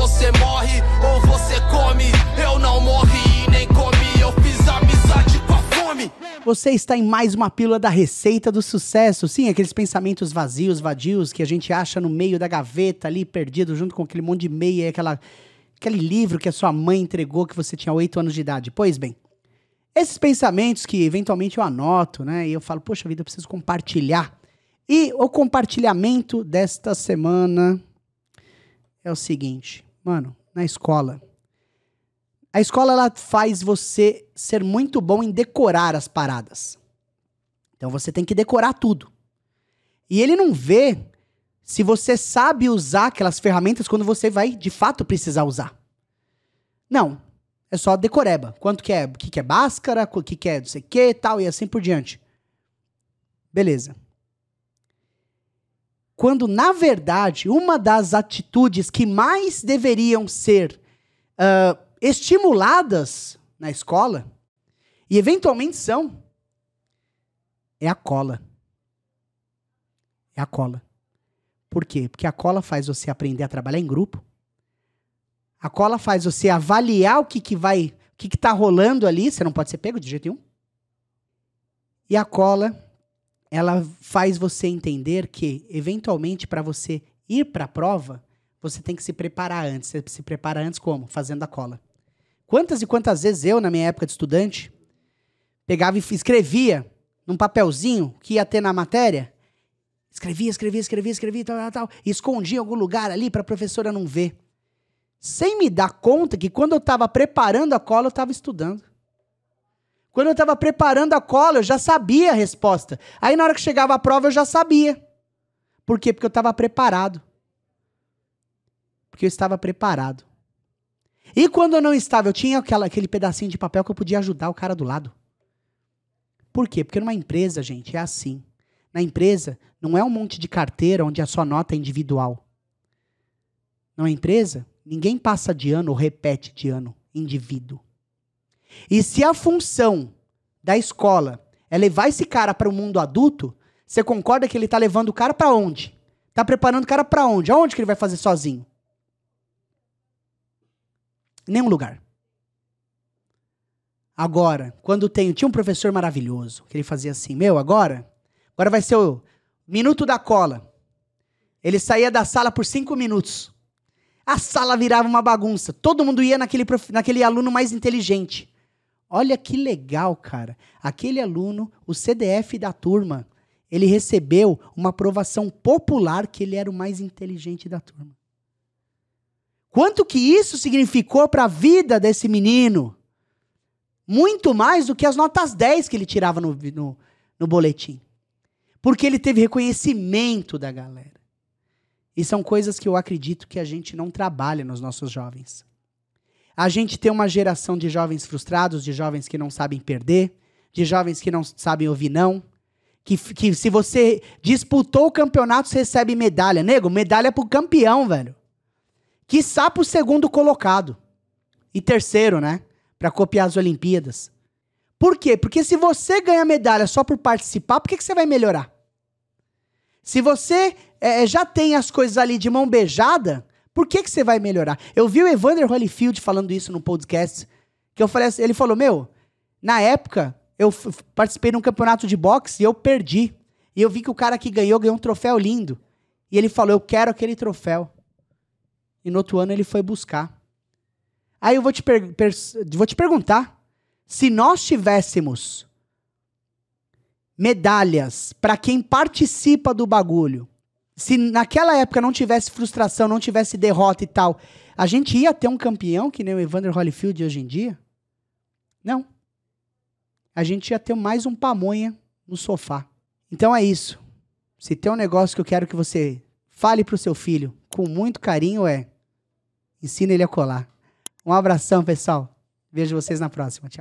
você morre ou você come. Eu não morri nem comi, eu fiz amizade com a fome. Você está em mais uma pílula da receita do sucesso. Sim, aqueles pensamentos vazios, vadios que a gente acha no meio da gaveta ali, perdido, junto com aquele monte de meia, aquela, aquele livro que a sua mãe entregou que você tinha 8 anos de idade. Pois bem, esses pensamentos que eventualmente eu anoto, né? E eu falo, poxa vida, eu preciso compartilhar. E o compartilhamento desta semana é o seguinte, mano, na escola. A escola ela faz você ser muito bom em decorar as paradas. Então você tem que decorar tudo. E ele não vê se você sabe usar aquelas ferramentas quando você vai de fato precisar usar. Não, é só decoreba. Quanto que é? O que, que é báscara? O que, que é não sei o que tal, e assim por diante. Beleza. Quando, na verdade, uma das atitudes que mais deveriam ser uh, estimuladas na escola, e eventualmente são, é a cola. É a cola. Por quê? Porque a cola faz você aprender a trabalhar em grupo, a cola faz você avaliar o que, que vai, o que, que tá rolando ali, você não pode ser pego de jeito nenhum. E a cola, ela faz você entender que, eventualmente, para você ir para a prova, você tem que se preparar antes. Você se prepara antes como? Fazendo a cola. Quantas e quantas vezes eu, na minha época de estudante, pegava e escrevia num papelzinho que ia ter na matéria, escrevia, escrevia, escrevia, escrevia, tal, tal, tal, e escondia em algum lugar ali para a professora não ver sem me dar conta que quando eu estava preparando a cola, eu estava estudando. Quando eu estava preparando a cola, eu já sabia a resposta. Aí na hora que chegava a prova, eu já sabia. Por quê? Porque eu estava preparado. Porque eu estava preparado. E quando eu não estava, eu tinha aquela, aquele pedacinho de papel que eu podia ajudar o cara do lado. Por quê? Porque numa empresa, gente, é assim. Na empresa, não é um monte de carteira onde a sua nota é individual. Numa empresa, Ninguém passa de ano ou repete de ano, indivíduo. E se a função da escola é levar esse cara para o mundo adulto, você concorda que ele está levando o cara para onde? Está preparando o cara para onde? Aonde que ele vai fazer sozinho? Nenhum lugar. Agora, quando tem, tinha um professor maravilhoso, que ele fazia assim, meu, agora, agora vai ser o minuto da cola. Ele saía da sala por cinco minutos a sala virava uma bagunça. Todo mundo ia naquele, naquele aluno mais inteligente. Olha que legal, cara. Aquele aluno, o CDF da turma, ele recebeu uma aprovação popular que ele era o mais inteligente da turma. Quanto que isso significou para a vida desse menino? Muito mais do que as notas 10 que ele tirava no, no, no boletim. Porque ele teve reconhecimento da galera. E são coisas que eu acredito que a gente não trabalha nos nossos jovens. A gente tem uma geração de jovens frustrados, de jovens que não sabem perder, de jovens que não sabem ouvir não. Que, que se você disputou o campeonato, você recebe medalha. Nego, medalha pro campeão, velho. Que pro segundo colocado. E terceiro, né? Para copiar as Olimpíadas. Por quê? Porque se você ganha medalha só por participar, por que, que você vai melhorar? Se você é, é, já tem as coisas ali de mão beijada, por que, que você vai melhorar? Eu vi o Evander Holyfield falando isso no podcast, que eu falei assim, ele falou, meu, na época, eu participei de um campeonato de boxe e eu perdi. E eu vi que o cara que ganhou, ganhou um troféu lindo. E ele falou, eu quero aquele troféu. E no outro ano ele foi buscar. Aí eu vou te, vou te perguntar, se nós tivéssemos medalhas para quem participa do bagulho, se naquela época não tivesse frustração, não tivesse derrota e tal, a gente ia ter um campeão que nem o Evander Holyfield hoje em dia? Não. A gente ia ter mais um pamonha no sofá. Então é isso. Se tem um negócio que eu quero que você fale pro seu filho com muito carinho é ensina ele a colar. Um abração, pessoal. Vejo vocês na próxima. Tchau.